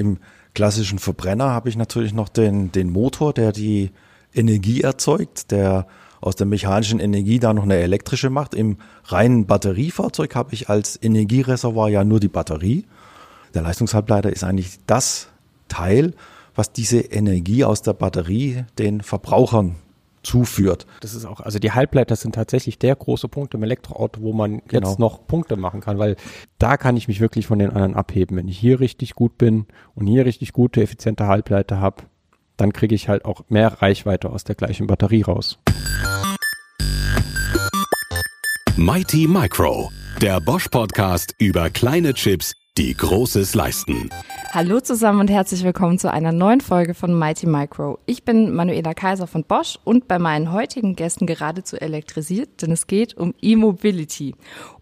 im klassischen Verbrenner habe ich natürlich noch den, den Motor, der die Energie erzeugt, der aus der mechanischen Energie da noch eine elektrische macht. Im reinen Batteriefahrzeug habe ich als Energiereservoir ja nur die Batterie. Der Leistungshalbleiter ist eigentlich das Teil, was diese Energie aus der Batterie den Verbrauchern zuführt. Das ist auch, also die Halbleiter sind tatsächlich der große Punkt im Elektroauto, wo man genau. jetzt noch Punkte machen kann, weil da kann ich mich wirklich von den anderen abheben. Wenn ich hier richtig gut bin und hier richtig gute, effiziente Halbleiter habe, dann kriege ich halt auch mehr Reichweite aus der gleichen Batterie raus. Mighty Micro, der Bosch Podcast über kleine Chips, die Großes leisten. Hallo zusammen und herzlich willkommen zu einer neuen Folge von Mighty Micro. Ich bin Manuela Kaiser von Bosch und bei meinen heutigen Gästen geradezu elektrisiert, denn es geht um E-Mobility.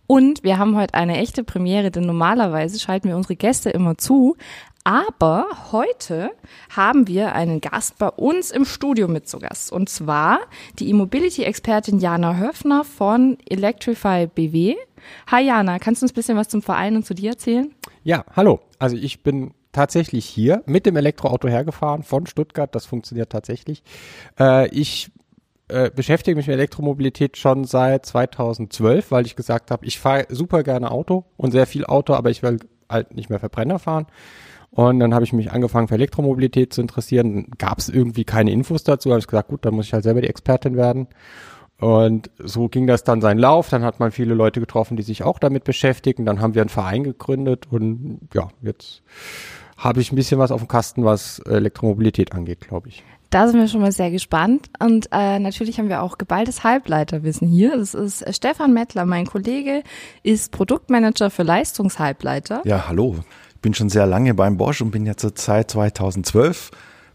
Und wir haben heute eine echte Premiere, denn normalerweise schalten wir unsere Gäste immer zu, aber heute haben wir einen Gast bei uns im Studio mit zu Gast. Und zwar die E-Mobility-Expertin Jana Höfner von Electrify BW. Hi Jana, kannst du uns ein bisschen was zum Verein und zu dir erzählen? Ja, hallo. Also ich bin tatsächlich hier mit dem Elektroauto hergefahren von Stuttgart. Das funktioniert tatsächlich. Äh, ich äh, beschäftige mich mit Elektromobilität schon seit 2012, weil ich gesagt habe, ich fahre super gerne Auto und sehr viel Auto, aber ich will halt nicht mehr Verbrenner fahren. Und dann habe ich mich angefangen für Elektromobilität zu interessieren. Gab es irgendwie keine Infos dazu. Habe ich gesagt, gut, dann muss ich halt selber die Expertin werden. Und so ging das dann seinen Lauf. Dann hat man viele Leute getroffen, die sich auch damit beschäftigen. Dann haben wir einen Verein gegründet und ja, jetzt habe ich ein bisschen was auf dem Kasten, was Elektromobilität angeht, glaube ich. Da sind wir schon mal sehr gespannt. Und äh, natürlich haben wir auch geballtes Halbleiterwissen hier. Das ist äh, Stefan Mettler, mein Kollege, ist Produktmanager für Leistungshalbleiter. Ja, hallo. Ich bin schon sehr lange beim Bosch und bin jetzt seit 2012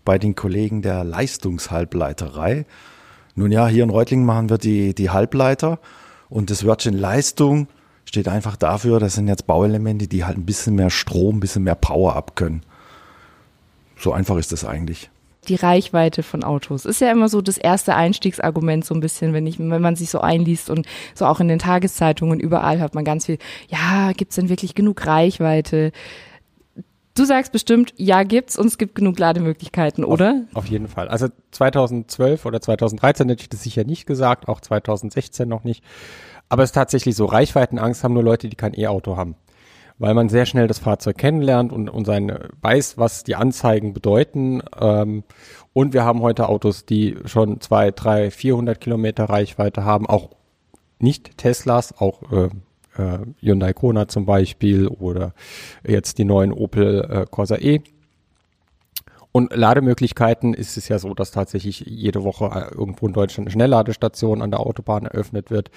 bei den Kollegen der Leistungshalbleiterei. Nun ja, hier in Reutlingen machen wir die, die Halbleiter und das Wörtchen Leistung steht einfach dafür, das sind jetzt Bauelemente, die halt ein bisschen mehr Strom, ein bisschen mehr Power abkönnen. So einfach ist das eigentlich die Reichweite von Autos. Ist ja immer so das erste Einstiegsargument so ein bisschen, wenn ich, wenn man sich so einliest und so auch in den Tageszeitungen überall hört man ganz viel, ja, gibt's denn wirklich genug Reichweite? Du sagst bestimmt, ja gibt's und es gibt genug Lademöglichkeiten, oder? Auf, auf jeden Fall. Also 2012 oder 2013 hätte ich das sicher nicht gesagt, auch 2016 noch nicht. Aber es ist tatsächlich so, Reichweitenangst haben nur Leute, die kein E-Auto haben weil man sehr schnell das Fahrzeug kennenlernt und, und seine, weiß, was die Anzeigen bedeuten. Ähm, und wir haben heute Autos, die schon zwei, drei, 400 Kilometer Reichweite haben, auch nicht Teslas, auch äh, äh, Hyundai Kona zum Beispiel oder jetzt die neuen Opel äh, Corsa E. Und Lademöglichkeiten ist es ja so, dass tatsächlich jede Woche äh, irgendwo in Deutschland eine Schnellladestation an der Autobahn eröffnet wird.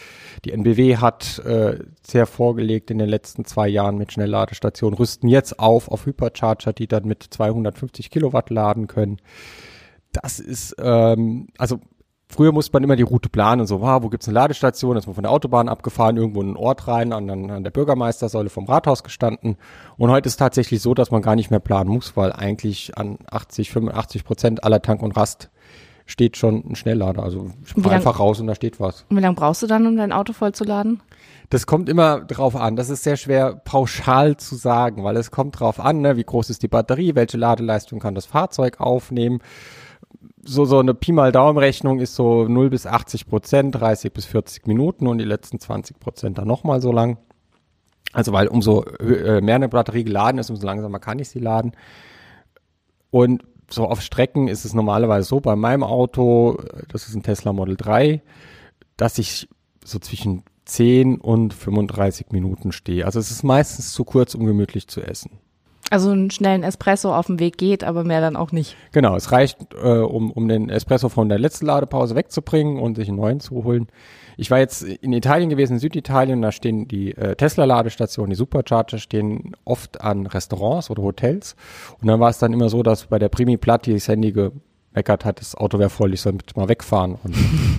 Die NBW hat äh, sehr vorgelegt in den letzten zwei Jahren mit Schnellladestationen, rüsten jetzt auf auf Hypercharger, die dann mit 250 Kilowatt laden können. Das ist, ähm, also Früher musste man immer die Route planen und so, wow, wo gibt's eine Ladestation? ist man von der Autobahn abgefahren, irgendwo in einen Ort rein, an, an der Bürgermeistersäule vom Rathaus gestanden. Und heute ist tatsächlich so, dass man gar nicht mehr planen muss, weil eigentlich an 80, 85 Prozent aller Tank und Rast steht schon ein Schnelllader. Also ich fahr einfach raus und da steht was. Und wie lange brauchst du dann, um dein Auto vollzuladen? Das kommt immer drauf an. Das ist sehr schwer pauschal zu sagen, weil es kommt drauf an, ne, wie groß ist die Batterie, welche Ladeleistung kann das Fahrzeug aufnehmen so, so eine Pi mal Daumenrechnung ist so 0 bis 80 Prozent, 30 bis 40 Minuten und die letzten 20 Prozent dann nochmal so lang. Also weil umso äh, mehr eine Batterie geladen ist, umso langsamer kann ich sie laden. Und so auf Strecken ist es normalerweise so, bei meinem Auto, das ist ein Tesla Model 3, dass ich so zwischen 10 und 35 Minuten stehe. Also es ist meistens zu kurz, um gemütlich zu essen. Also einen schnellen Espresso auf dem Weg geht, aber mehr dann auch nicht. Genau, es reicht, äh, um, um den Espresso von der letzten Ladepause wegzubringen und sich einen neuen zu holen. Ich war jetzt in Italien gewesen, in Süditalien, da stehen die äh, Tesla-Ladestationen, die Supercharger stehen oft an Restaurants oder Hotels. Und dann war es dann immer so, dass bei der Primi Platti das Handy gemeckert hat, das Auto wäre voll, ich soll bitte mal wegfahren. Und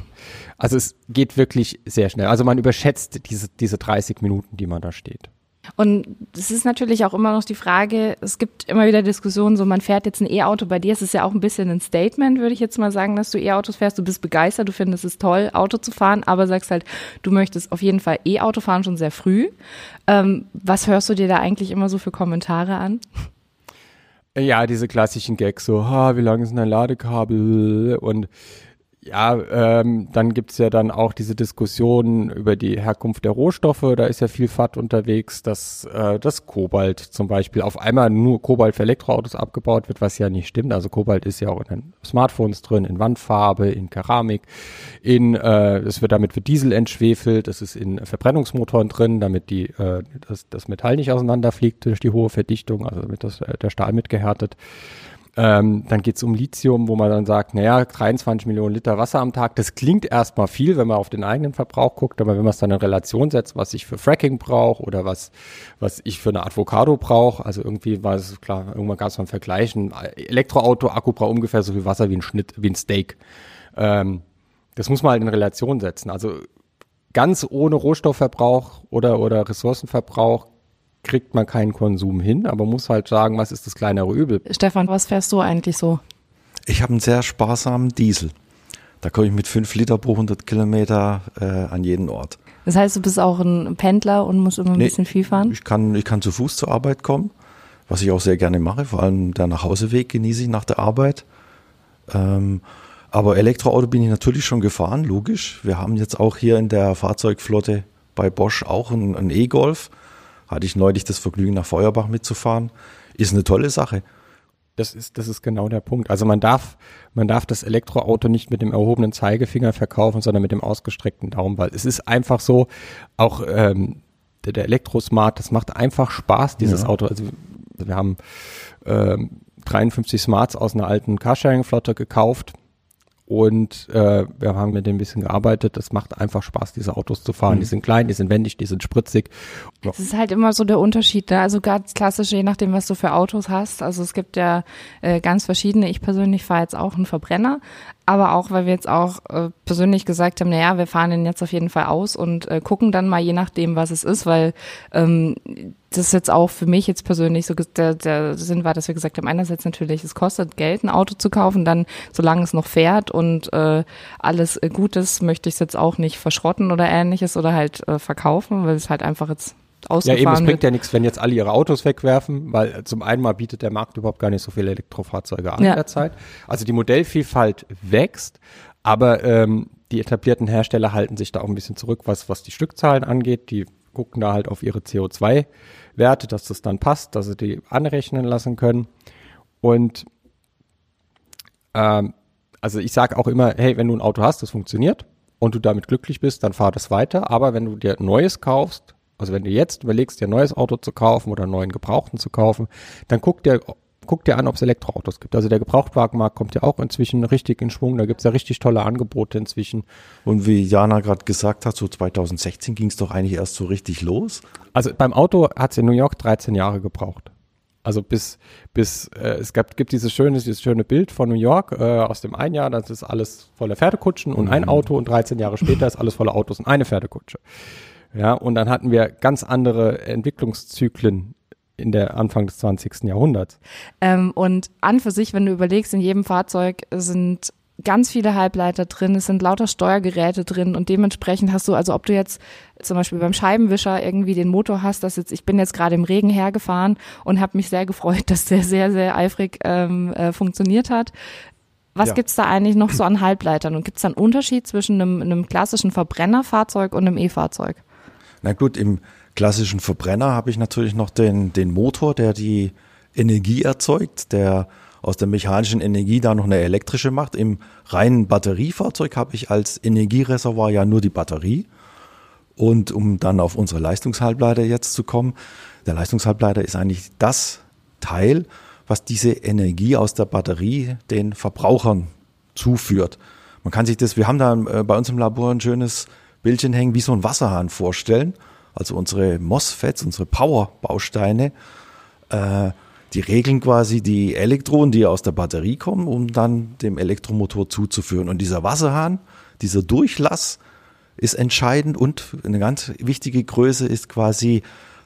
also es geht wirklich sehr schnell. Also man überschätzt diese, diese 30 Minuten, die man da steht. Und es ist natürlich auch immer noch die Frage, es gibt immer wieder Diskussionen, so man fährt jetzt ein E-Auto, bei dir ist es ja auch ein bisschen ein Statement, würde ich jetzt mal sagen, dass du E-Autos fährst, du bist begeistert, du findest es toll, Auto zu fahren, aber sagst halt, du möchtest auf jeden Fall E-Auto fahren schon sehr früh. Ähm, was hörst du dir da eigentlich immer so für Kommentare an? Ja, diese klassischen Gags, so, ha, wie lang ist denn ein Ladekabel? Und ja, ähm, dann gibt's ja dann auch diese Diskussion über die Herkunft der Rohstoffe. Da ist ja viel FAT unterwegs, dass äh, das Kobalt zum Beispiel auf einmal nur Kobalt für Elektroautos abgebaut wird, was ja nicht stimmt. Also Kobalt ist ja auch in den Smartphones drin, in Wandfarbe, in Keramik, in äh, es wird damit für Diesel entschwefelt, es ist in Verbrennungsmotoren drin, damit die äh, das, das Metall nicht auseinanderfliegt durch die hohe Verdichtung, also damit das, äh, der Stahl mitgehärtet. Ähm, dann geht es um Lithium, wo man dann sagt, naja, 23 Millionen Liter Wasser am Tag, das klingt erstmal viel, wenn man auf den eigenen Verbrauch guckt, aber wenn man es dann in Relation setzt, was ich für Fracking brauche oder was, was ich für eine Avocado brauche, also irgendwie war es klar, irgendwann gab es mal einen Vergleich, ein Elektroauto-Akku braucht ungefähr so viel Wasser wie ein Schnitt, wie ein Steak. Ähm, das muss man halt in Relation setzen. Also ganz ohne Rohstoffverbrauch oder, oder Ressourcenverbrauch kriegt man keinen Konsum hin, aber muss halt sagen, was ist das kleinere Übel. Stefan, was fährst du eigentlich so? Ich habe einen sehr sparsamen Diesel. Da komme ich mit fünf Liter pro 100 Kilometer äh, an jeden Ort. Das heißt, du bist auch ein Pendler und musst immer ein nee, bisschen viel fahren? Ich kann, ich kann zu Fuß zur Arbeit kommen, was ich auch sehr gerne mache. Vor allem der Nachhauseweg genieße ich nach der Arbeit. Ähm, aber Elektroauto bin ich natürlich schon gefahren, logisch. Wir haben jetzt auch hier in der Fahrzeugflotte bei Bosch auch einen E-Golf. Hatte ich neulich das Vergnügen, nach Feuerbach mitzufahren. Ist eine tolle Sache. Das ist, das ist genau der Punkt. Also man darf, man darf das Elektroauto nicht mit dem erhobenen Zeigefinger verkaufen, sondern mit dem ausgestreckten Daumen, weil es ist einfach so, auch ähm, der, der Elektrosmart, das macht einfach Spaß, dieses ja. Auto. Also wir haben ähm, 53 Smarts aus einer alten Carsharing-Flotte gekauft und äh, wir haben mit dem ein bisschen gearbeitet. Das macht einfach Spaß, diese Autos zu fahren. Mhm. Die sind klein, die sind wendig, die sind spritzig. Das ist halt immer so der Unterschied. Ne? Also ganz klassisch, je nachdem, was du für Autos hast. Also es gibt ja äh, ganz verschiedene. Ich persönlich fahre jetzt auch einen Verbrenner, aber auch, weil wir jetzt auch äh, persönlich gesagt haben, naja, wir fahren den jetzt auf jeden Fall aus und äh, gucken dann mal je nachdem, was es ist, weil ähm, das jetzt auch für mich jetzt persönlich so der, der Sinn war, dass wir gesagt haben, einerseits natürlich, es kostet Geld, ein Auto zu kaufen, dann solange es noch fährt und äh, alles äh, gut ist, möchte ich es jetzt auch nicht verschrotten oder ähnliches oder halt äh, verkaufen, weil es halt einfach jetzt Ja, eben, es bringt ja nichts, wenn jetzt alle ihre Autos wegwerfen, weil zum einen mal bietet der Markt überhaupt gar nicht so viele Elektrofahrzeuge an ja. derzeit. Also die Modellvielfalt wächst, aber ähm, die etablierten Hersteller halten sich da auch ein bisschen zurück, was, was die Stückzahlen angeht. Die gucken da halt auf ihre CO2-Werte, dass das dann passt, dass sie die anrechnen lassen können. Und ähm, also ich sage auch immer, hey, wenn du ein Auto hast, das funktioniert und du damit glücklich bist, dann fahr das weiter. Aber wenn du dir Neues kaufst, also wenn du jetzt überlegst, dir ein neues Auto zu kaufen oder einen neuen Gebrauchten zu kaufen, dann guck dir, guck dir an, ob es Elektroautos gibt. Also der Gebrauchtwagenmarkt kommt ja auch inzwischen richtig in Schwung. Da gibt's ja richtig tolle Angebote inzwischen. Und wie Jana gerade gesagt hat, so 2016 ging es doch eigentlich erst so richtig los. Also beim Auto hat's in New York 13 Jahre gebraucht. Also bis, bis äh, es gab, gibt dieses schöne, dieses schöne Bild von New York äh, aus dem einen Jahr, das ist alles voller Pferdekutschen und ein mhm. Auto und 13 Jahre später ist alles voller Autos und eine Pferdekutsche. Ja, und dann hatten wir ganz andere Entwicklungszyklen in der Anfang des 20. Jahrhunderts. Ähm, und an für sich, wenn du überlegst, in jedem Fahrzeug sind ganz viele Halbleiter drin, es sind lauter Steuergeräte drin und dementsprechend hast du, also ob du jetzt zum Beispiel beim Scheibenwischer irgendwie den Motor hast, dass jetzt, ich bin jetzt gerade im Regen hergefahren und habe mich sehr gefreut, dass der sehr, sehr eifrig ähm, äh, funktioniert hat. Was ja. gibt's da eigentlich noch so an Halbleitern und gibt's da einen Unterschied zwischen einem, einem klassischen Verbrennerfahrzeug und einem E-Fahrzeug? Na gut, im klassischen Verbrenner habe ich natürlich noch den, den Motor, der die Energie erzeugt, der aus der mechanischen Energie da noch eine elektrische macht. Im reinen Batteriefahrzeug habe ich als Energiereservoir ja nur die Batterie. Und um dann auf unsere Leistungshalbleiter jetzt zu kommen, der Leistungshalbleiter ist eigentlich das Teil, was diese Energie aus der Batterie den Verbrauchern zuführt. Man kann sich das, wir haben da äh, bei uns im Labor ein schönes Bildchen hängen, wie so ein Wasserhahn vorstellen. Also unsere MOSFETs, unsere Power-Bausteine, äh, die regeln quasi die Elektronen, die aus der Batterie kommen, um dann dem Elektromotor zuzuführen. Und dieser Wasserhahn, dieser Durchlass ist entscheidend und eine ganz wichtige Größe ist quasi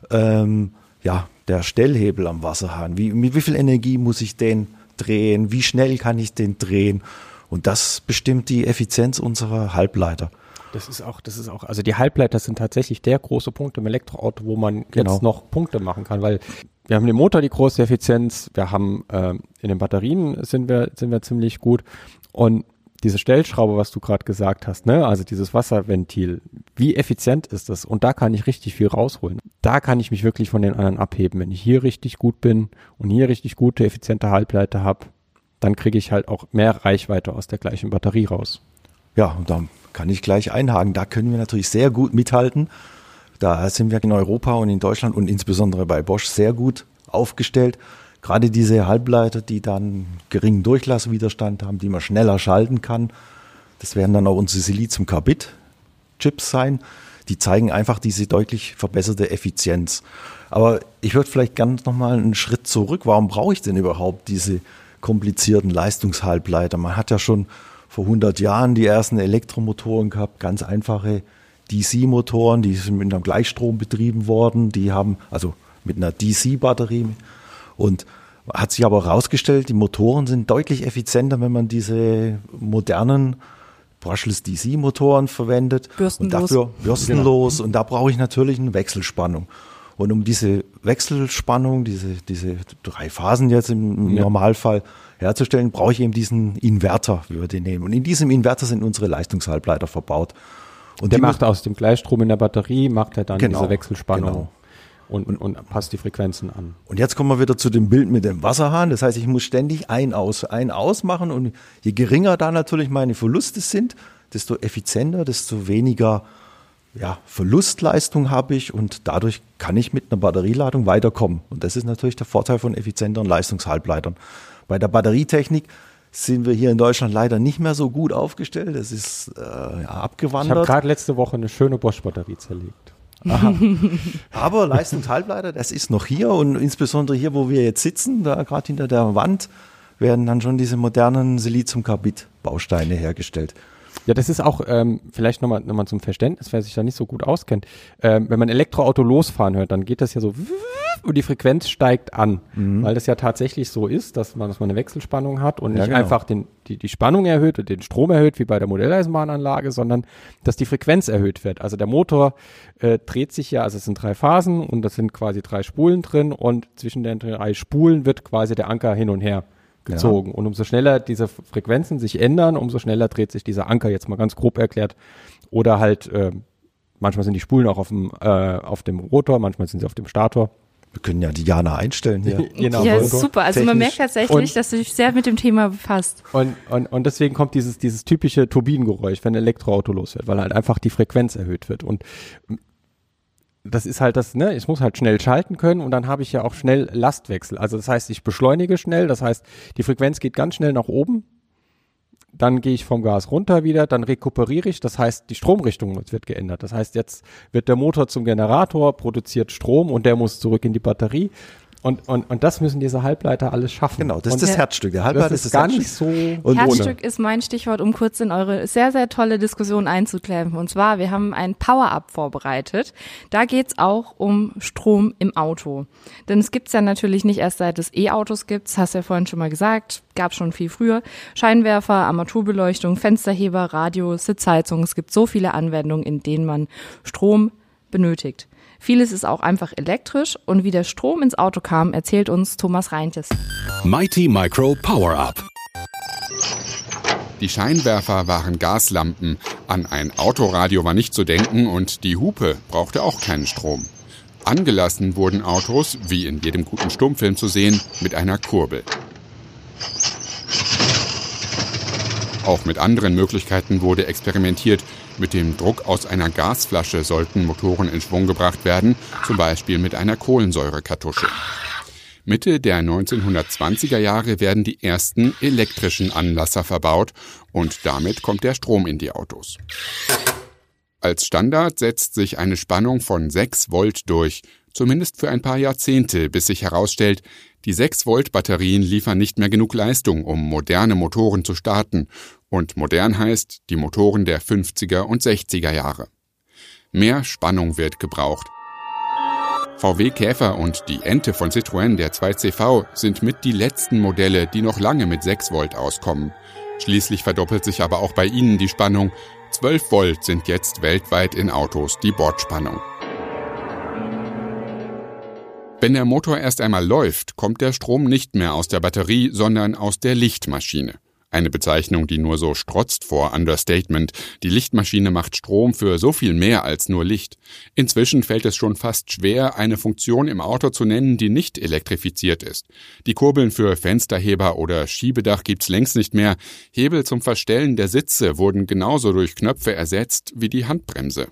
ähm, ja, der Stellhebel am Wasserhahn. Wie, mit wie viel Energie muss ich den drehen? Wie schnell kann ich den drehen? Und das bestimmt die Effizienz unserer Halbleiter. Das ist auch, das ist auch, also die Halbleiter sind tatsächlich der große Punkt im Elektroauto, wo man Genau. jetzt noch Punkte machen kann, weil wir haben den Motor die große Effizienz, wir haben ähm, in den Batterien sind wir sind wir ziemlich gut und diese Stellschraube, was du gerade gesagt hast, ne, also dieses Wasserventil, wie effizient ist das? Und da kann ich richtig viel rausholen. Da kann ich mich wirklich von den anderen abheben. Wenn ich hier richtig gut bin und hier richtig gute, effiziente Halbleiter habe, dann kriege ich halt auch mehr Reichweite aus der gleichen Batterie raus. Ja, und da kann ich gleich einhaken. Da können wir natürlich sehr gut mithalten. Da sind wir in Europa und in Deutschland und insbesondere bei Bosch sehr gut aufgestellt. Gerade diese Halbleiter, die dann geringen Durchlasswiderstand haben, die man schneller schalten kann. Das werden dann auch unsere Silizium-Carbid-Chips sein. Die zeigen einfach diese deutlich verbesserte Effizienz. Aber ich würde vielleicht ganz nochmal einen Schritt zurück. Warum brauche ich denn überhaupt diese komplizierten Leistungshalbleiter? Man hat ja schon vor 100 Jahren die ersten Elektromotoren gehabt, ganz einfache DC-Motoren, die sind mit einem Gleichstrom betrieben worden. Die haben also mit einer DC-Batterie und hat sich aber herausgestellt, die Motoren sind deutlich effizienter, wenn man diese modernen Brushless DC-Motoren verwendet. Bürstenlos. Und dafür bürstenlos. Und da brauche ich natürlich eine Wechselspannung. Und um diese Wechselspannung, diese, diese drei Phasen jetzt im Ja. Normalfall herzustellen, brauche ich eben diesen Inverter, wie wir den nehmen. Und in diesem Inverter sind unsere Leistungshalbleiter verbaut. Und Der macht aus dem Gleichstrom in der Batterie, macht er dann Genau, diese Wechselspannung genau. und, und, und passt die Frequenzen an. Und jetzt kommen wir wieder zu dem Bild mit dem Wasserhahn. Das heißt, ich muss ständig ein aus, ein aus machen und je geringer da natürlich meine Verluste sind, desto effizienter, desto weniger ja, Verlustleistung habe ich und dadurch kann ich mit einer Batterieladung weiterkommen. Und das ist natürlich der Vorteil von effizienteren Leistungshalbleitern. Bei der Batterietechnik sind wir hier in Deutschland leider nicht mehr so gut aufgestellt. Das ist äh, ja, Ich habe abgewandert. gerade letzte Woche eine schöne Bosch-Batterie zerlegt. Aber Leistungshalbleiter, das ist noch hier und insbesondere hier, wo wir jetzt sitzen, da gerade hinter der Wand, werden dann schon diese modernen Silizium-Carbid-Bausteine hergestellt. Ja, das ist auch ähm, vielleicht nochmal noch mal zum Verständnis, wer sich da nicht so gut auskennt. Ähm, wenn man Elektroauto losfahren hört, dann geht das ja so und die Frequenz steigt an, weil das ja tatsächlich so ist, dass man, dass man eine Wechselspannung hat und Ja, nicht genau. einfach den, die, die Spannung erhöht und den Strom erhöht, wie bei der Modelleisenbahnanlage, sondern dass die Frequenz erhöht wird. Also der Motor äh, dreht sich ja, also es sind drei Phasen und das sind quasi drei Spulen drin und zwischen den drei Spulen wird quasi der Anker hin und her gezogen. Und umso schneller diese Frequenzen sich ändern, umso schneller dreht sich dieser Anker, jetzt mal ganz grob erklärt. Oder halt, äh, manchmal sind die Spulen auch auf dem, äh, auf dem Rotor, manchmal sind sie auf dem Stator. Wir können ja die Jana einstellen hier. Genau. ja, super. Also man merkt Technisch. tatsächlich, Und- dass du dich sehr mit dem Thema befasst. Und, und, und deswegen kommt dieses, dieses typische Turbinengeräusch, wenn ein Elektroauto losfährt, weil halt einfach die Frequenz erhöht wird. Und das ist halt das, ne, ich muss halt schnell schalten können und dann habe ich ja auch schnell Lastwechsel. Also das heißt, ich beschleunige schnell, das heißt, die Frequenz geht ganz schnell nach oben, dann gehe ich vom Gas runter wieder, dann rekuperiere ich, das heißt, die Stromrichtung wird geändert. Das heißt, jetzt wird der Motor zum Generator, produziert Strom und der muss zurück in die Batterie. Und, und, und das müssen diese Halbleiter alles schaffen. Genau, das und ist das. Herzstück. Der Halbleiter das ist ist das gar Herzstück. nicht so Und Herzstück ist mein Stichwort, um kurz in eure sehr, sehr tolle Diskussion einzuklemmen. Und zwar, wir haben ein Power-Up vorbereitet. Da geht's auch um Strom im Auto. Denn es gibt's ja natürlich nicht erst seit es E-Autos gibt, das hast du ja vorhin schon mal gesagt, gab schon viel früher. Scheinwerfer, Armaturbeleuchtung, Fensterheber, Radio, Sitzheizung. Es gibt so viele Anwendungen, in denen man Strom benötigt. Vieles ist auch einfach elektrisch und wie der Strom ins Auto kam, erzählt uns Thomas Reintjes. Mighty Micro Power Up. Die Scheinwerfer waren Gaslampen, an ein Autoradio war nicht zu denken und die Hupe brauchte auch keinen Strom. Angelassen wurden Autos, wie in jedem guten Stummfilm zu sehen, mit einer Kurbel. Auch mit anderen Möglichkeiten wurde experimentiert. Mit dem Druck aus einer Gasflasche sollten Motoren in Schwung gebracht werden, zum Beispiel mit einer Kohlensäurekartusche. Mitte der 1920er Jahre werden die ersten elektrischen Anlasser verbaut und damit kommt der Strom in die Autos. Als Standard setzt sich eine Spannung von 6 Volt durch, zumindest für ein paar Jahrzehnte, bis sich herausstellt, die 6 Volt Batterien liefern nicht mehr genug Leistung, um moderne Motoren zu starten. Und modern heißt die Motoren der 50er und 60er Jahre. Mehr Spannung wird gebraucht. VW Käfer und die Ente von Citroën, der 2CV, sind mit die letzten Modelle, die noch lange mit 6 Volt auskommen. Schließlich verdoppelt sich aber auch bei ihnen die Spannung. 12 Volt sind jetzt weltweit in Autos die Bordspannung. Wenn der Motor erst einmal läuft, kommt der Strom nicht mehr aus der Batterie, sondern aus der Lichtmaschine. Eine Bezeichnung, die nur so strotzt vor Understatement. Die Lichtmaschine macht Strom für so viel mehr als nur Licht. Inzwischen fällt es schon fast schwer, eine Funktion im Auto zu nennen, die nicht elektrifiziert ist. Die Kurbeln für Fensterheber oder Schiebedach gibt's längst nicht mehr. Hebel zum Verstellen der Sitze wurden genauso durch Knöpfe ersetzt wie die Handbremse.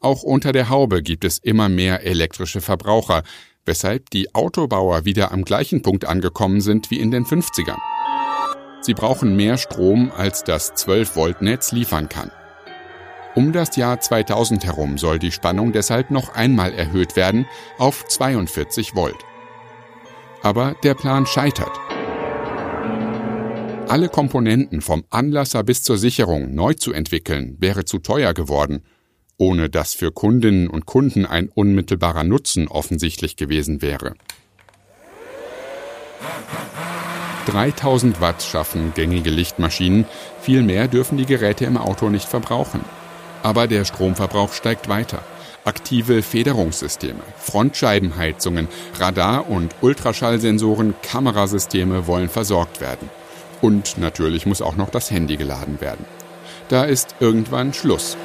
Auch unter der Haube gibt es immer mehr elektrische Verbraucher, weshalb die Autobauer wieder am gleichen Punkt angekommen sind wie in den 50ern. Sie brauchen mehr Strom, als das 12-Volt-Netz liefern kann. Um das Jahr 2000 herum soll die Spannung deshalb noch einmal erhöht werden auf 42 Volt. Aber der Plan scheitert. Alle Komponenten vom Anlasser bis zur Sicherung neu zu entwickeln, wäre zu teuer geworden, ohne dass für Kundinnen und Kunden ein unmittelbarer Nutzen offensichtlich gewesen wäre. 3000 Watt schaffen gängige Lichtmaschinen, viel mehr dürfen die Geräte im Auto nicht verbrauchen. Aber der Stromverbrauch steigt weiter. Aktive Federungssysteme, Frontscheibenheizungen, Radar- und Ultraschallsensoren, Kamerasysteme wollen versorgt werden. Und natürlich muss auch noch das Handy geladen werden. Da ist irgendwann Schluss.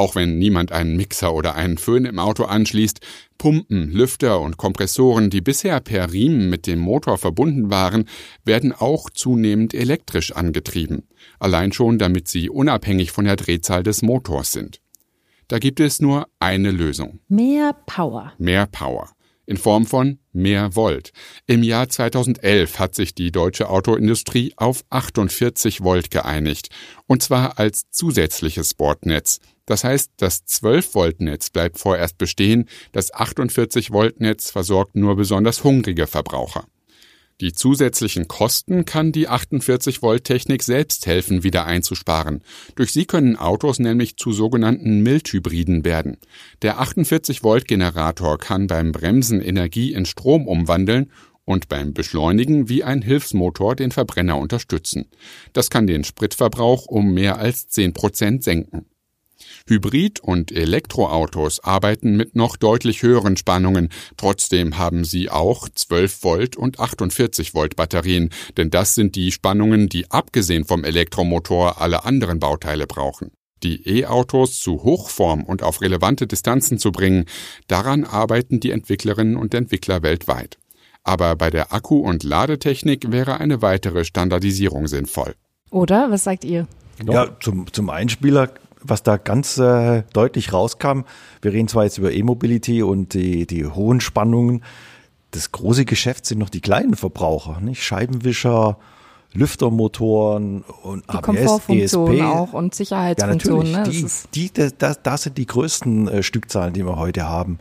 Auch wenn niemand einen Mixer oder einen Föhn im Auto anschließt, Pumpen, Lüfter und Kompressoren, die bisher per Riemen mit dem Motor verbunden waren, werden auch zunehmend elektrisch angetrieben. Allein schon, damit sie unabhängig von der Drehzahl des Motors sind. Da gibt es nur eine Lösung. Mehr Power. Mehr Power in Form von mehr Volt. Im Jahr 2011 hat sich die deutsche Autoindustrie auf 48 Volt geeinigt, und zwar als zusätzliches Bordnetz. Das heißt, das 12-Volt-Netz bleibt vorerst bestehen, das 48-Volt-Netz versorgt nur besonders hungrige Verbraucher. Die zusätzlichen Kosten kann die 48-Volt-Technik selbst helfen, wieder einzusparen. Durch sie können Autos nämlich zu sogenannten Mildhybriden werden. Der 48-Volt-Generator kann beim Bremsen Energie in Strom umwandeln und beim Beschleunigen wie ein Hilfsmotor den Verbrenner unterstützen. Das kann den Spritverbrauch um mehr als 10 Prozent senken. Hybrid- und Elektroautos arbeiten mit noch deutlich höheren Spannungen. Trotzdem haben sie auch 12 Volt und 48 Volt Batterien, denn das sind die Spannungen, die abgesehen vom Elektromotor alle anderen Bauteile brauchen. Die E-Autos zu Hochform und auf relevante Distanzen zu bringen, daran arbeiten die Entwicklerinnen und Entwickler weltweit. Aber bei der Akku- und Ladetechnik wäre eine weitere Standardisierung sinnvoll. Oder? Was sagt ihr? Ja, zum, zum Einspieler was da ganz äh, deutlich rauskam, wir reden zwar jetzt über E-Mobility und die, die hohen Spannungen, das große Geschäft sind noch die kleinen Verbraucher, nicht? Scheibenwischer, Lüftermotoren und die ABS, ESP. auch und Sicherheitsfunktionen. Ja, natürlich. Ne? Die, die, das, das sind die größten äh, Stückzahlen, die wir heute haben.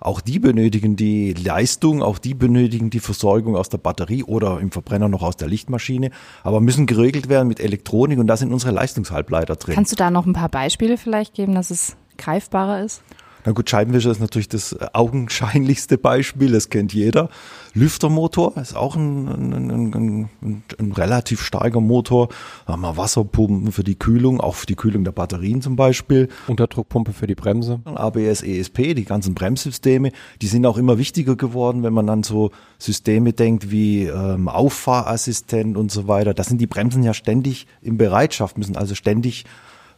Auch die benötigen die Leistung, auch die benötigen die Versorgung aus der Batterie oder im Verbrenner noch aus der Lichtmaschine, aber müssen geregelt werden mit Elektronik und da sind unsere Leistungshalbleiter drin. Kannst du da noch ein paar Beispiele vielleicht geben, dass es greifbarer ist? Na gut, Scheibenwischer ist natürlich das augenscheinlichste Beispiel, das kennt jeder. Lüftermotor ist auch ein, ein, ein, ein, relativ starker Motor. Da haben wir Wasserpumpen für die Kühlung, auch für die Kühlung der Batterien zum Beispiel. Unterdruckpumpe für die Bremse. ABS, ESP, die ganzen Bremssysteme, die sind auch immer wichtiger geworden, wenn man dann so Systeme denkt wie ähm, Auffahrassistent und so weiter. Da sind die Bremsen ja ständig in Bereitschaft, müssen also ständig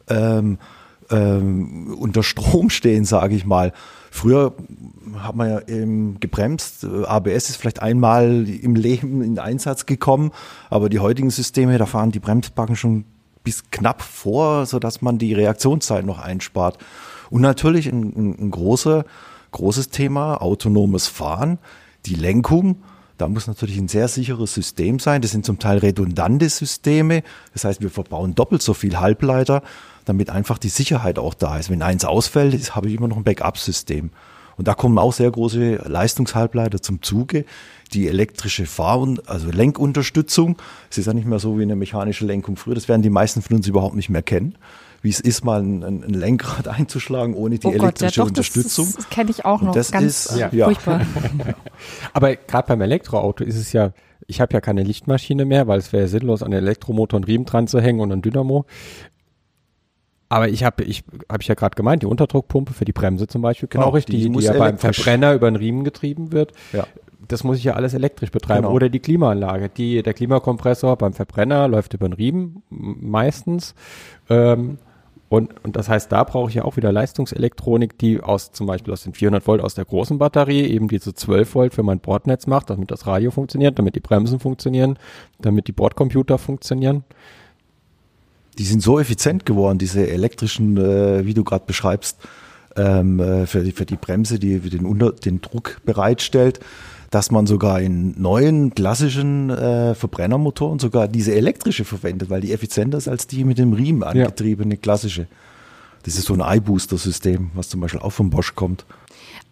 ähm, ähm, unter Strom stehen, sage ich mal. Früher hat man ja eben gebremst. ABS ist vielleicht einmal im Leben in Einsatz gekommen, aber die heutigen Systeme, da fahren die Bremsbacken schon bis knapp vor, so dass man die Reaktionszeit noch einspart. Und natürlich ein, ein, ein großer, großes Thema, autonomes Fahren, die Lenkung. Da muss natürlich ein sehr sicheres System sein. Das sind zum Teil redundante Systeme. Das heißt, wir verbauen doppelt so viel Halbleiter damit einfach die Sicherheit auch da ist. Wenn eins ausfällt, habe ich immer noch ein Backup-System. Und da kommen auch sehr große Leistungshalbleiter zum Zuge. Die elektrische Fahr- und also Lenkunterstützung. Es ist ja nicht mehr so wie eine mechanische Lenkung früher. Das werden die meisten von uns überhaupt nicht mehr kennen wie es ist, mal ein, ein Lenkrad einzuschlagen ohne die oh Gott, elektrische ja, doch, Unterstützung. Das, das kenne ich auch noch. Und das ganz ist ja. furchtbar. Aber gerade beim Elektroauto ist es ja ich habe ja keine Lichtmaschine mehr, weil es wäre sinnlos, an den Elektromotor einen Riemen dran zu hängen und einen Dynamo. Aber ich habe, ich habe ich ja gerade gemeint, die Unterdruckpumpe für die Bremse zum Beispiel, genau, richtig, die die, muss ja beim Verbrenner über einen Riemen getrieben wird. Ja. Das muss ich ja alles elektrisch betreiben. Genau. Oder die Klimaanlage. Die, der Klimakompressor beim Verbrenner läuft über einen Riemen meistens. Ähm, und, und das heißt, da brauche ich ja auch wieder Leistungselektronik, die aus zum Beispiel aus den 400 Volt aus der großen Batterie eben diese 12 Volt für mein Bordnetz macht, damit das Radio funktioniert, damit die Bremsen funktionieren, damit die Bordcomputer funktionieren. Die sind so effizient geworden, diese elektrischen, äh, wie du gerade beschreibst, ähm, äh, für, die, für die Bremse, die den, Unter den Druck bereitstellt, dass man sogar in neuen klassischen äh, Verbrennermotoren sogar diese elektrische verwendet, weil die effizienter ist als die mit dem Riemen angetriebene klassische. Das ist so ein iBooster-System, was zum Beispiel auch von Bosch kommt.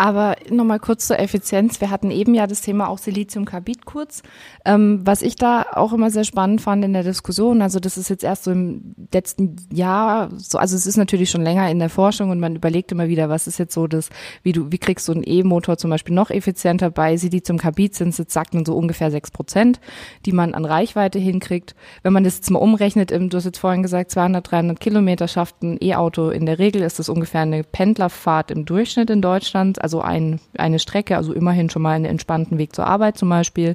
Aber nochmal kurz zur Effizienz. Wir hatten eben ja das Thema auch Siliziumkarbid kurz. Ähm, was ich da auch immer sehr spannend fand in der Diskussion, also das ist jetzt erst so im letzten Jahr, so, also es ist natürlich schon länger in der Forschung und man überlegt immer wieder, was ist jetzt so das, wie du, wie kriegst du einen E-Motor zum Beispiel noch effizienter? Bei Siliziumkarbid sind es jetzt, sagt man so ungefähr sechs Prozent, die man an Reichweite hinkriegt. Wenn man das jetzt mal umrechnet, im, du hast jetzt vorhin gesagt, 200, 300 Kilometer schafft ein E-Auto. In der Regel ist das ungefähr eine Pendlerfahrt im Durchschnitt in Deutschland, also ein, eine Strecke, also immerhin schon mal einen entspannten Weg zur Arbeit zum Beispiel.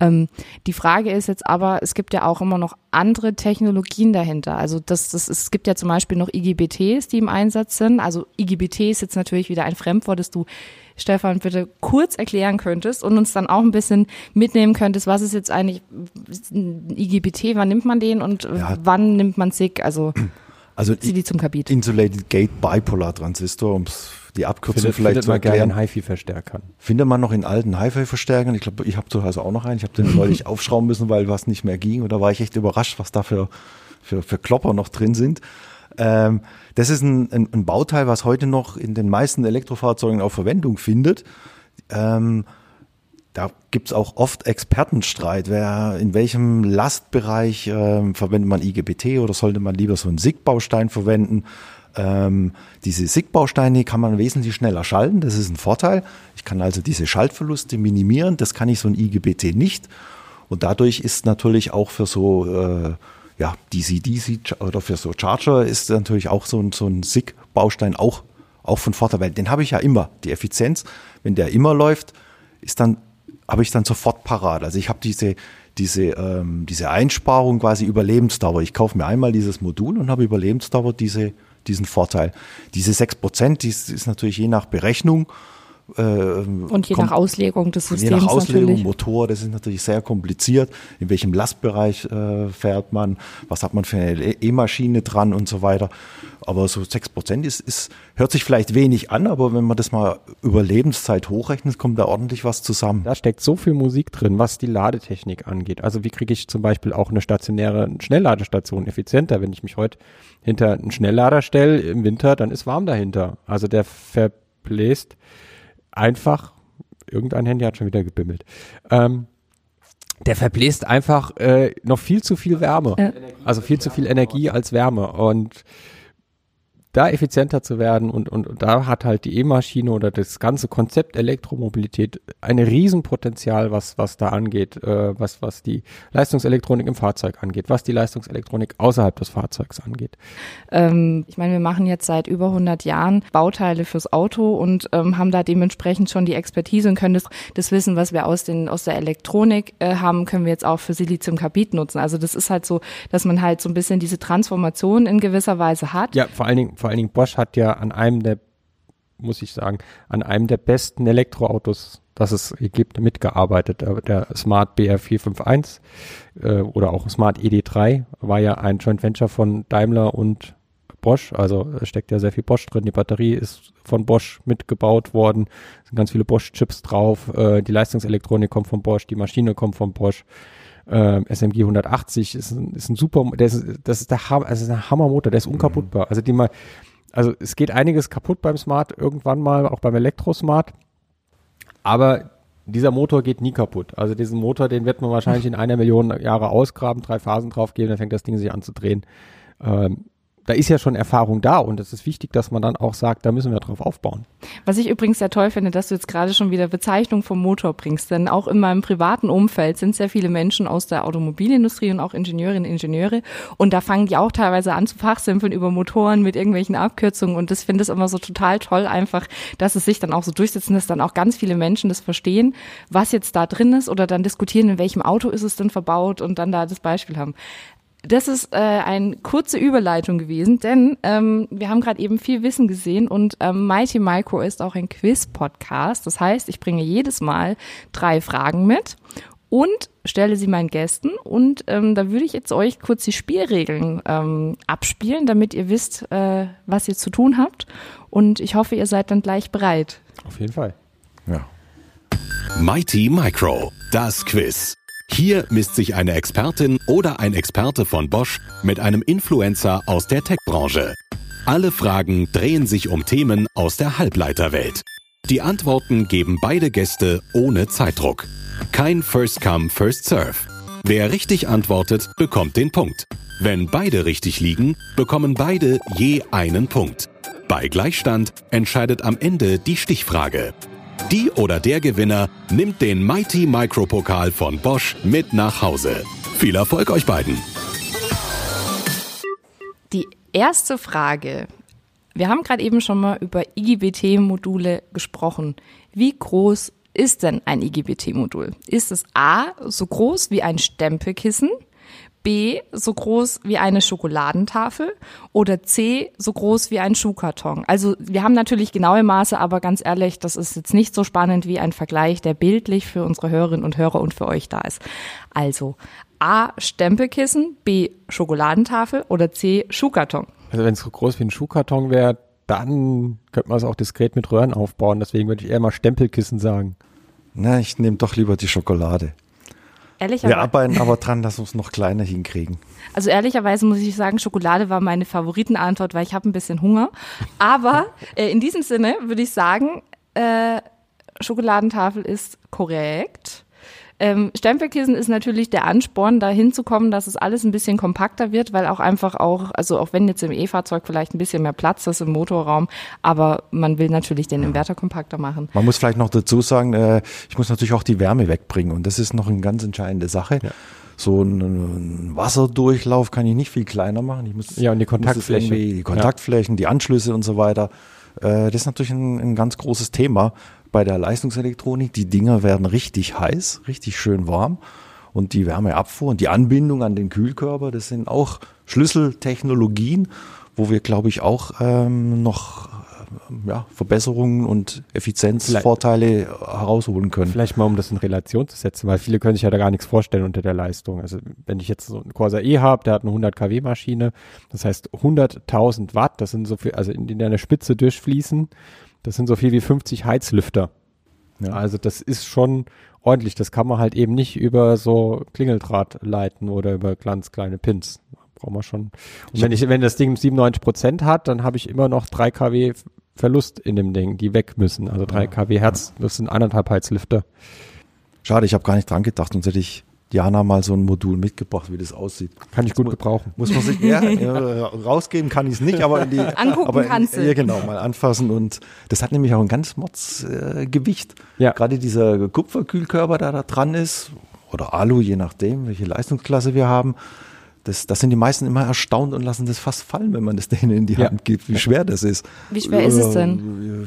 Ähm, die Frage ist jetzt aber, es gibt ja auch immer noch andere Technologien dahinter. Also das, das, es gibt ja zum Beispiel noch IGBTs, die im Einsatz sind. Also IGBT ist jetzt natürlich wieder ein Fremdwort, das du Stefan bitte kurz erklären könntest und uns dann auch ein bisschen mitnehmen könntest, was ist jetzt eigentlich ein IGBT, wann nimmt man den und Ja. wann nimmt man SIG, also Also Siliziumkarbid. Insulated Gate Bipolar Transistor, um die Abkürzung Findet, vielleicht findet zu man erklären. in HiFi-Verstärkern. Findet man noch in alten Hi-Fi-Verstärkern. Ich glaube, ich habe zu Hause auch noch einen. Ich habe den neulich aufschrauben müssen, weil was nicht mehr ging. Und da war ich echt überrascht, was da für, für, für Klopper noch drin sind. Ähm, das ist ein, ein, ein Bauteil, was heute noch in den meisten Elektrofahrzeugen auch Verwendung findet. Ähm, da gibt's auch oft Expertenstreit, wer in welchem Lastbereich ähm, verwendet man IGBT oder sollte man lieber so einen SIG-Baustein verwenden. Ähm, diese SIG-Bausteine kann man wesentlich schneller schalten, das ist ein Vorteil. Ich kann also diese Schaltverluste minimieren, das kann ich so ein IGBT nicht. Und dadurch ist natürlich auch für so äh, ja, DC-DC oder für so Charger ist natürlich auch so ein, so ein SIG-Baustein auch, auch von Vorteil, weil den habe ich ja immer. Die Effizienz, wenn der immer läuft, ist dann habe ich dann sofort parat. Also ich habe diese, diese, ähm, diese Einsparung quasi Überlebensdauer. Ich kaufe mir einmal dieses Modul und habe Überlebensdauer diese, diesen Vorteil. Diese 6%, die ist, ist natürlich je nach Berechnung. Äh, Und je kommt- nach Auslegung des je Systems nach Auslegung, natürlich. Motor, das ist natürlich sehr kompliziert. In welchem Lastbereich äh, fährt man? Was hat man für eine E-Maschine dran und so weiter? Aber so 6% ist, ist, hört sich vielleicht wenig an, aber wenn man das mal über Lebenszeit hochrechnet, kommt da ordentlich was zusammen. Da steckt so viel Musik drin, was die Ladetechnik angeht. Also wie kriege ich zum Beispiel auch eine stationäre Schnellladestation effizienter? Wenn ich mich heute hinter einen Schnelllader stelle im Winter, dann ist warm dahinter. Also der verbläst einfach, irgendein Handy hat schon wieder gebimmelt, ähm, der verbläst einfach äh, noch viel zu viel Wärme. Ja. Also viel zu viel Energie als Wärme. Und da effizienter zu werden und, und, und da hat halt die E-Maschine oder das ganze Konzept Elektromobilität ein Riesenpotenzial, was, was da angeht, äh, was, was die Leistungselektronik im Fahrzeug angeht, was die Leistungselektronik außerhalb des Fahrzeugs angeht. Ähm, ich meine, wir machen jetzt seit über 100 Jahren Bauteile fürs Auto und ähm, haben da dementsprechend schon die Expertise und können das, das Wissen, was wir aus, den, aus der Elektronik äh, haben, können wir jetzt auch für Siliziumkarbid nutzen. Also das ist halt so, dass man halt so ein bisschen diese Transformation in gewisser Weise hat. Ja, vor allen Dingen, vor allen Dingen Bosch hat ja an einem der, muss ich sagen, an einem der besten Elektroautos, das es gibt, mitgearbeitet. Der- Der Smart BR451 äh, oder auch Smart ED3 war ja ein Joint Venture von Daimler und Bosch, also steckt ja sehr viel Bosch drin. Die Batterie ist von Bosch mitgebaut worden, es sind ganz viele Bosch-Chips drauf. Äh, die Leistungselektronik kommt von Bosch, die Maschine kommt von Bosch. Ähm, SMG 180 ist ein, ist ein super, der ist, das ist der Ham, also ist ein Hammermotor, der ist unkaputtbar. Also die mal, also es geht einiges kaputt beim Smart irgendwann mal, auch beim Elektrosmart. Aber dieser Motor geht nie kaputt. Also diesen Motor, den wird man wahrscheinlich in einer Million Jahre ausgraben, drei Phasen draufgeben, dann fängt das Ding sich an zu drehen. Ähm, da ist ja schon Erfahrung da und es ist wichtig, dass man dann auch sagt, da müssen wir drauf aufbauen. Was ich übrigens sehr toll finde, dass du jetzt gerade schon wieder Bezeichnung vom Motor bringst, denn auch in meinem privaten Umfeld sind sehr viele Menschen aus der Automobilindustrie und auch Ingenieurinnen und Ingenieure und da fangen die auch teilweise an zu fachsimpeln über Motoren mit irgendwelchen Abkürzungen und das finde ich immer so total toll einfach, dass es sich dann auch so durchsetzen, dass dann auch ganz viele Menschen das verstehen, was jetzt da drin ist oder dann diskutieren, in welchem Auto ist es denn verbaut und dann da das Beispiel haben. Das ist äh, eine kurze Überleitung gewesen, denn ähm, wir haben gerade eben viel Wissen gesehen und ähm, Mighty Micro ist auch ein Quiz-Podcast. Das heißt, ich bringe jedes Mal drei Fragen mit und stelle sie meinen Gästen. Und ähm, da würde ich jetzt euch kurz die Spielregeln ähm, abspielen, damit ihr wisst, äh, was ihr zu tun habt. Und ich hoffe, ihr seid dann gleich bereit. Auf jeden Fall. Ja. Mighty Micro, das Quiz. Hier misst sich eine Expertin oder ein Experte von Bosch mit einem Influencer aus der Tech-Branche. Alle Fragen drehen sich um Themen aus der Halbleiterwelt. Die Antworten geben beide Gäste ohne Zeitdruck. Kein First Come, First Serve. Wer richtig antwortet, bekommt den Punkt. Wenn beide richtig liegen, bekommen beide je einen Punkt. Bei Gleichstand entscheidet am Ende die Stichfrage. Die oder der Gewinner nimmt den Mighty Micro Pokal von Bosch mit nach Hause. Viel Erfolg euch beiden! Die erste Frage. Wir haben gerade eben schon mal über IGBT-Module gesprochen. Wie groß ist denn ein IGBT-Modul? Ist es A so groß wie ein Stempelkissen? B so groß wie eine Schokoladentafel oder C so groß wie ein Schuhkarton. Also wir haben natürlich genaue Maße, aber ganz ehrlich, das ist jetzt nicht so spannend wie ein Vergleich, der bildlich für unsere Hörerinnen und Hörer und für euch da ist. Also A Stempelkissen, B Schokoladentafel oder C Schuhkarton. Also wenn es so groß wie ein Schuhkarton wäre, dann könnte man es auch diskret mit Röhren aufbauen. Deswegen würde ich eher mal Stempelkissen sagen. Na, ich nehme doch lieber die Schokolade. Ehrlicherweise. Wir arbeiten aber dran, dass wir es noch kleiner hinkriegen. Also ehrlicherweise muss ich sagen, Schokolade war meine Favoritenantwort, weil ich habe ein bisschen Hunger. Aber äh, in diesem Sinne würde ich sagen, äh, Schokoladentafel ist korrekt. Ähm, Stempelkissen ist natürlich der Ansporn, da hinzukommen, dass es alles ein bisschen kompakter wird, weil auch einfach auch, also auch wenn jetzt im E-Fahrzeug vielleicht ein bisschen mehr Platz ist im Motorraum, aber man will natürlich den Inverter kompakter machen. Man muss vielleicht noch dazu sagen, äh, ich muss natürlich auch die Wärme wegbringen und das ist noch eine ganz entscheidende Sache. Ja. So ein Wasserdurchlauf kann ich nicht viel kleiner machen. Ich muss, Ja, und die muss es Kontaktfläche. irgendwie- Die Kontaktflächen, die Anschlüsse und so weiter. Äh, Das ist natürlich ein, ein ganz großes Thema bei der Leistungselektronik. Die Dinger werden richtig heiß, richtig schön warm. Und die Wärmeabfuhr und die Anbindung an den Kühlkörper, das sind auch Schlüsseltechnologien, wo wir, glaube ich, auch ähm, noch äh, ja, Verbesserungen und Effizienzvorteile herausholen können. Vielleicht mal, um das in Relation zu setzen, weil viele können sich ja da gar nichts vorstellen unter der Leistung. Also wenn ich jetzt so einen Corsa E habe, der hat eine 100 kW Maschine, das heißt 100.000 Watt, das sind so viel, also in, in eine Spitze durchfließen, das sind so viel wie 50 Heizlüfter. Ja. Also das ist schon ordentlich. Das kann man halt eben nicht über so Klingeldraht leiten oder über ganz kleine Pins. Braucht man schon. Und wenn ich, wenn das Ding 97 Prozent hat, dann habe ich immer noch 3 kW Verlust in dem Ding, die weg müssen. Also 3 kW Hertz, das sind anderthalb Heizlüfter. Schade, ich habe gar nicht dran gedacht, sonst hätte ich Jana mal so ein Modul mitgebracht, wie das aussieht. Kann ich gut gebrauchen. Muss man sich ja, ja, rausgeben kann ich es nicht, aber die Angucken aber in, kannst du. Ja, genau, mal anfassen und das hat nämlich auch ein ganz Mords äh, Gewicht. Ja. Gerade dieser Kupferkühlkörper, der da dran ist oder Alu, je nachdem, welche Leistungsklasse wir haben. Das, das sind die meisten immer erstaunt und lassen das fast fallen, wenn man das denen in die Ja. Hand gibt, wie schwer das ist. Wie schwer ist es denn?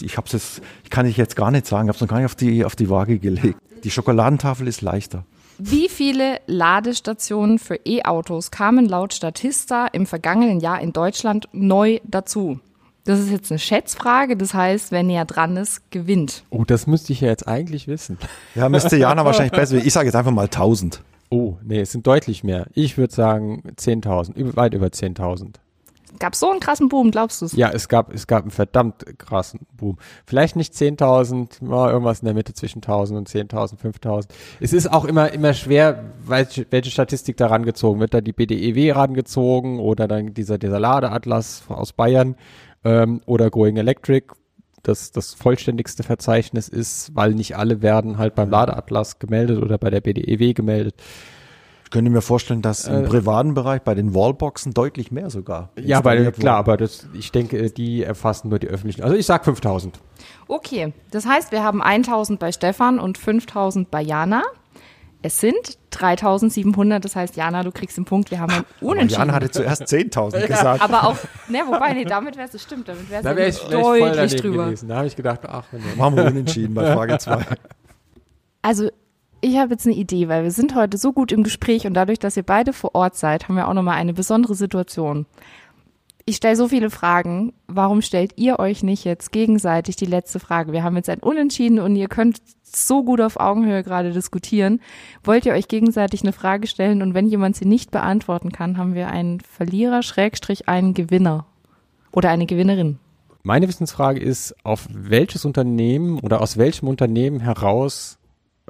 Äh, Ich hab's jetzt, ich kann ich jetzt gar nicht sagen, ich habe es noch gar nicht auf die, auf die Waage gelegt. Die Schokoladentafel ist leichter. Wie viele Ladestationen für E-Autos kamen laut Statista im vergangenen Jahr in Deutschland neu dazu? Das ist jetzt eine Schätzfrage, das heißt, wer näher dran ist, gewinnt. Oh, das müsste ich ja jetzt eigentlich wissen. Ja, müsste Jana wahrscheinlich besser. Ich sage jetzt einfach mal 1000. Oh, nee, es sind deutlich mehr. Ich würde sagen 10.000, über- weit über 10.000. Gab so einen krassen Boom, glaubst du es? Ja, es gab, es gab einen verdammt krassen Boom. Vielleicht nicht 10.000, mal irgendwas in der Mitte zwischen 1.000 und 10.000, 5.000. Es ist auch immer, immer schwer, welche, welche Statistik da rangezogen wird. Da die BDEW rangezogen oder dann dieser, dieser Ladeatlas aus Bayern ähm, oder Going Electric. Das, das vollständigste Verzeichnis ist, weil nicht alle werden halt beim Ladeatlas gemeldet oder bei der BDEW gemeldet. Könnte mir vorstellen, dass im privaten Bereich bei den Wallboxen deutlich mehr sogar. Ja, bei, klar, aber das, ich denke, die erfassen nur die öffentlichen. Also ich sag 5000. Okay, das heißt, wir haben 1000 bei Stefan und 5000 bei Jana. Es sind 3700, das heißt, Jana, du kriegst den Punkt. Wir haben ein Aber Unentschieden. Jan hatte zuerst 10.000 gesagt. Aber auch, ne, wobei, nee, damit wär's, das stimmt, damit Da ja wäre ich vielleicht voll deutlich daneben drüber. gewesen. Da habe ich gedacht, ach, Machen wir unentschieden bei Frage 2. Also, ich habe jetzt eine Idee, weil wir sind heute so gut im Gespräch und dadurch, dass ihr beide vor Ort seid, haben wir auch nochmal eine besondere Situation. Ich stelle so viele Fragen. Warum stellt ihr euch nicht jetzt gegenseitig die letzte Frage? Wir haben jetzt ein Unentschieden und ihr könnt so gut auf Augenhöhe gerade diskutieren. Wollt ihr euch gegenseitig eine Frage stellen und wenn jemand sie nicht beantworten kann, haben wir einen Verlierer, Schrägstrich einen Gewinner oder eine Gewinnerin. Meine Wissensfrage ist, auf welches Unternehmen oder aus welchem Unternehmen heraus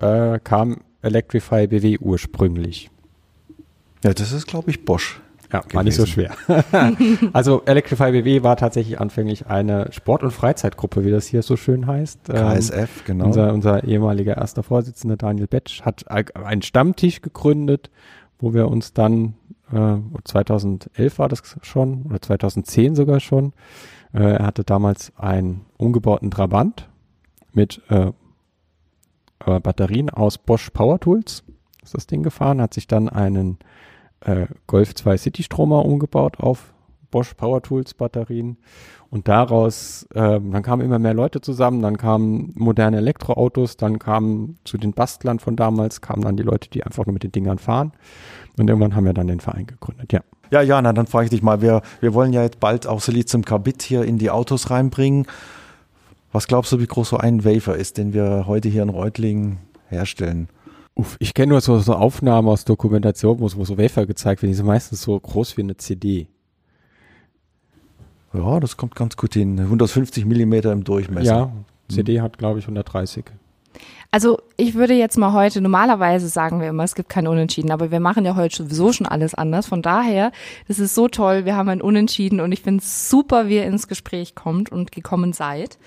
äh, kam Electrify BW ursprünglich? Ja, das ist, glaube ich, Bosch. Ja, war nicht so gewesen. schwer. also Electrify BW war tatsächlich anfänglich eine Sport- und Freizeitgruppe, wie das hier so schön heißt. Ähm, KSF, genau. Unser, unser ehemaliger erster Vorsitzender Daniel Betsch hat einen Stammtisch gegründet, wo wir uns dann, äh, 2011 war das schon, oder 2010 sogar schon, äh, er hatte damals einen umgebauten Trabant mit äh, äh, Batterien aus Bosch Power Tools, ist das Ding gefahren, hat sich dann einen äh, Golf 2 City Stromer umgebaut auf Bosch Power Tools Batterien und daraus, ähm, dann kamen immer mehr Leute zusammen, dann kamen moderne Elektroautos, dann kamen zu den Bastlern von damals, kamen dann die Leute, die einfach nur mit den Dingern fahren und irgendwann haben wir dann den Verein gegründet, ja. Ja, Jana, dann frage ich dich mal, wir, wir wollen ja jetzt bald auch Siliziumkarbid hier in die Autos reinbringen. Was glaubst du, wie groß so ein Wafer ist, den wir heute hier in Reutlingen herstellen? Uff, ich kenne nur so, so Aufnahmen aus Dokumentation, wo, so- Wafer gezeigt werden, die sind meistens so groß wie eine CD. Ja, das kommt ganz gut hin. 150 Millimeter im Durchmesser. Ja, CD hat glaube ich 130. Also ich würde jetzt mal heute, normalerweise sagen wir immer, es gibt kein Unentschieden, aber wir machen ja heute sowieso schon alles anders. Von daher, das ist so toll, wir haben ein Unentschieden und ich finde es super, wie ihr ins Gespräch kommt und gekommen seid.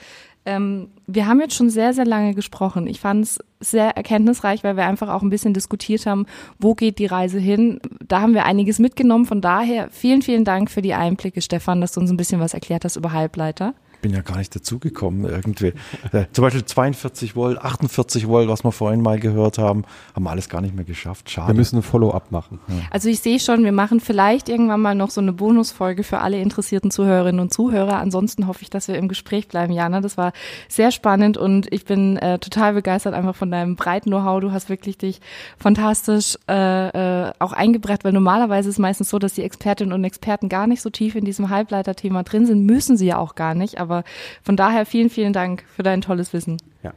Ähm, wir haben jetzt schon sehr, sehr lange gesprochen. Ich fand es sehr erkenntnisreich, weil wir einfach auch ein bisschen diskutiert haben, wo geht die Reise hin. Da haben wir einiges mitgenommen. Von daher vielen, vielen Dank für die Einblicke, Stefan, dass du uns ein bisschen was erklärt hast über Halbleiter. Bin ja gar nicht dazugekommen irgendwie. Äh, Zum Beispiel 42 Volt, 48 Volt, was wir vorhin mal gehört haben, haben wir alles gar nicht mehr geschafft. Schade. Wir müssen ein Follow-up machen. Also ich sehe schon, wir machen vielleicht irgendwann mal noch so eine Bonusfolge für alle interessierten Zuhörerinnen und Zuhörer. Ansonsten hoffe ich, dass wir im Gespräch bleiben, Jana. Das war sehr spannend und ich bin äh, total begeistert einfach von deinem breiten Know-how. Du hast wirklich dich fantastisch äh, äh, auch eingebracht, weil normalerweise ist es meistens so, dass die Expertinnen und Experten gar nicht so tief in diesem Halbleiterthema drin sind. Müssen sie ja auch gar nicht. Aber von daher vielen, vielen Dank für dein tolles Wissen. Ja.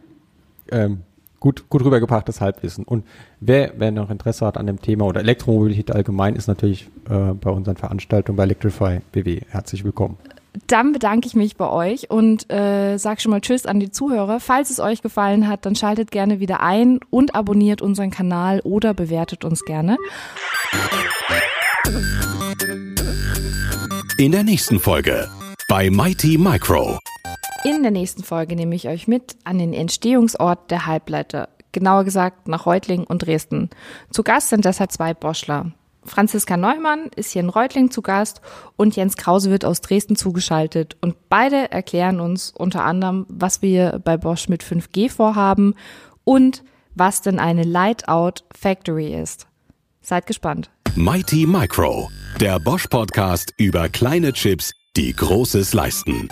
Ähm, gut, gut rübergebrachtes Halbwissen. Und wer, wer noch Interesse hat an dem Thema oder Elektromobilität allgemein, ist natürlich äh, bei unseren Veranstaltungen bei Electrify BW herzlich willkommen. Dann bedanke ich mich bei euch und äh, sag schon mal Tschüss an die Zuhörer. Falls es euch gefallen hat, dann schaltet gerne wieder ein und abonniert unseren Kanal oder bewertet uns gerne. In der nächsten Folge bei Mighty Micro. In der nächsten Folge nehme ich euch mit an den Entstehungsort der Halbleiter, genauer gesagt nach Reutlingen und Dresden. Zu Gast sind deshalb zwei Boschler. Franziska Neumann ist hier in Reutlingen zu Gast und Jens Krause wird aus Dresden zugeschaltet. Und beide erklären uns unter anderem, was wir bei Bosch mit 5G vorhaben und was denn eine Lightout Factory ist. Seid gespannt. Mighty Micro, der Bosch Podcast über kleine Chips, die Großes leisten.